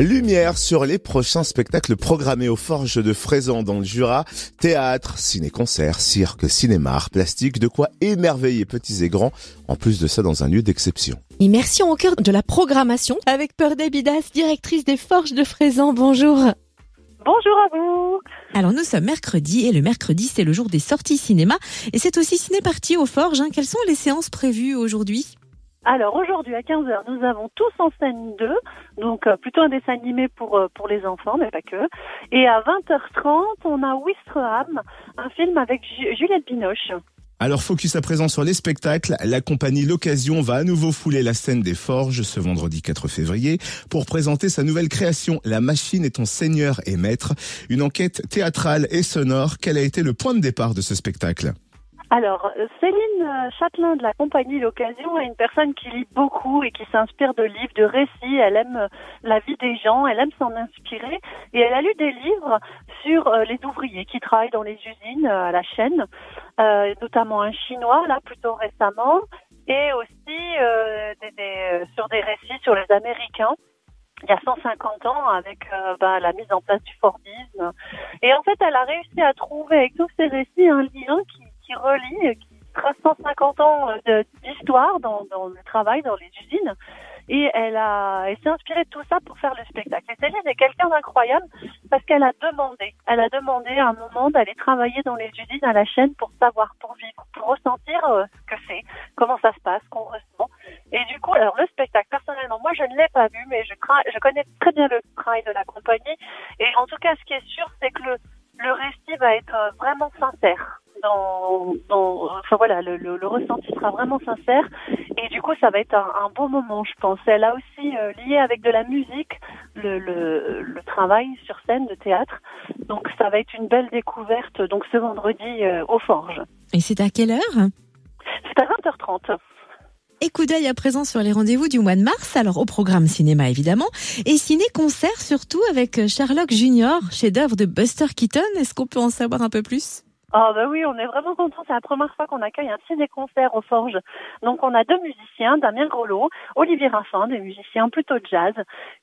Lumière sur les prochains spectacles programmés aux Forges de Fraisan dans le Jura. Théâtre, ciné-concert, cirque, cinéma, art plastique, de quoi émerveiller petits et grands, en plus de ça dans un lieu d'exception. Immersion au cœur de la programmation avec Peur Dabidas, directrice des Forges de Fraisan. Bonjour. Bonjour à vous. Alors nous sommes mercredi et le mercredi c'est le jour des sorties cinéma et c'est aussi ciné-partie aux Forges. Hein. Quelles sont les séances prévues aujourd'hui? Alors aujourd'hui à 15h, nous avons tous en scène 2, donc euh, plutôt un dessin animé pour euh, pour les enfants, mais pas que. Et à 20h30, on a Wistreham, un film avec Juliette Binoche. Alors focus à présent sur les spectacles. La compagnie L'Occasion va à nouveau fouler la scène des Forges ce vendredi 4 février pour présenter sa nouvelle création La machine est ton seigneur et maître, une enquête théâtrale et sonore. Quel a été le point de départ de ce spectacle? Alors, Céline euh, Châtelain de la compagnie L'Occasion est une personne qui lit beaucoup et qui s'inspire de livres, de récits. Elle aime euh, la vie des gens, elle aime s'en inspirer. Et elle a lu des livres sur euh, les ouvriers qui travaillent dans les usines à la chaîne, notamment un chinois, là, plutôt récemment, et aussi sur des récits sur les Américains il y a 150 ans avec bah, la mise en place du Fordisme. Et en fait, elle a réussi à trouver avec tous ces récits un lien qui qui relie, qui trace 150 ans euh, d'histoire dans, dans le travail, dans les usines. Et elle a, elle s'est inspirée de tout ça pour faire le spectacle. Et Céline est quelqu'un d'incroyable parce qu'elle a demandé, elle a demandé à un moment d'aller travailler dans les usines à la chaîne pour savoir, pour vivre, pour ressentir euh, ce que c'est, comment ça se passe, qu'on ressent. Et du coup, alors le spectacle, personnellement, moi je ne l'ai pas vu, mais je, je connais très bien le travail de la compagnie. Et en tout cas, ce qui est sûr, c'est que le, le récit va être euh, vraiment sincère dans, enfin voilà, le, le, ressenti sera vraiment sincère et du coup ça va être un, un bon moment, je pense. Elle a aussi euh, lié avec de la musique le, le, le, travail sur scène de théâtre, donc ça va être une belle découverte. Donc ce vendredi euh, aux Forges. Et c'est à quelle heure? C'est à 20h30. Et coup d'œil à présent sur les rendez-vous du mois de mars, alors au programme cinéma évidemment, et ciné-concert surtout avec Sherlock Junior, chef-d'œuvre de Buster Keaton. Est-ce qu'on peut en savoir un peu plus? Ah bah oui, on est vraiment content. C'est la première fois qu'on accueille un ciné-concert aux Forges. Donc on a deux musiciens, Damien Grolot, Olivier Raffin, des musiciens plutôt jazz,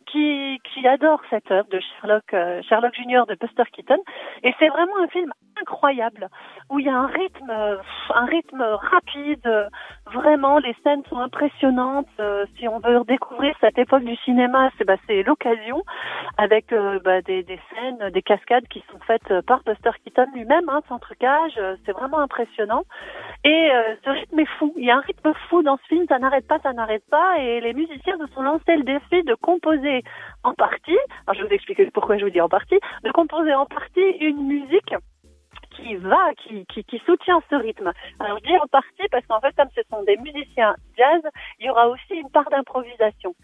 qui, qui adorent cette œuvre de Sherlock, euh, Sherlock Junior de Buster Keaton. Et c'est vraiment un film incroyable où il y a un rythme, un rythme rapide. Vraiment, les scènes sont impressionnantes. Euh, si on veut redécouvrir cette époque du cinéma, c'est bah, l'occasion avec euh, bah, des, des scènes, des cascades qui sont faites par Buster Keaton lui-même, hein, sans trucage. C'est vraiment impressionnant. Et ce rythme est fou. Il y a un rythme fou dans ce film. Ça n'arrête pas, ça n'arrête pas. Et les musiciens se sont lancés le défi de composer en partie. Alors je vais vous expliquer pourquoi je vous dis en partie. De composer en partie une musique va, qui, qui, qui, soutient ce rythme. Alors je dis en partie parce qu'en fait, comme ce sont des musiciens jazz, il y aura aussi une part d'improvisation.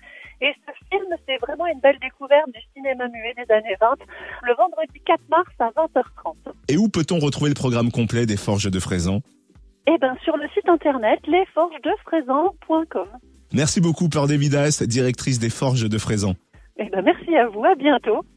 Et ce film, c'est vraiment une belle découverte du cinéma muet des années 20, le vendredi 4 mars à 20h30. Et où peut-on retrouver le programme complet des Forges de Fraisan? Eh bien, sur le site internet lesforgesdefraisan.com. Merci beaucoup, Peur Davidas, directrice des Forges de Fraisan. Eh ben, merci à vous, à bientôt.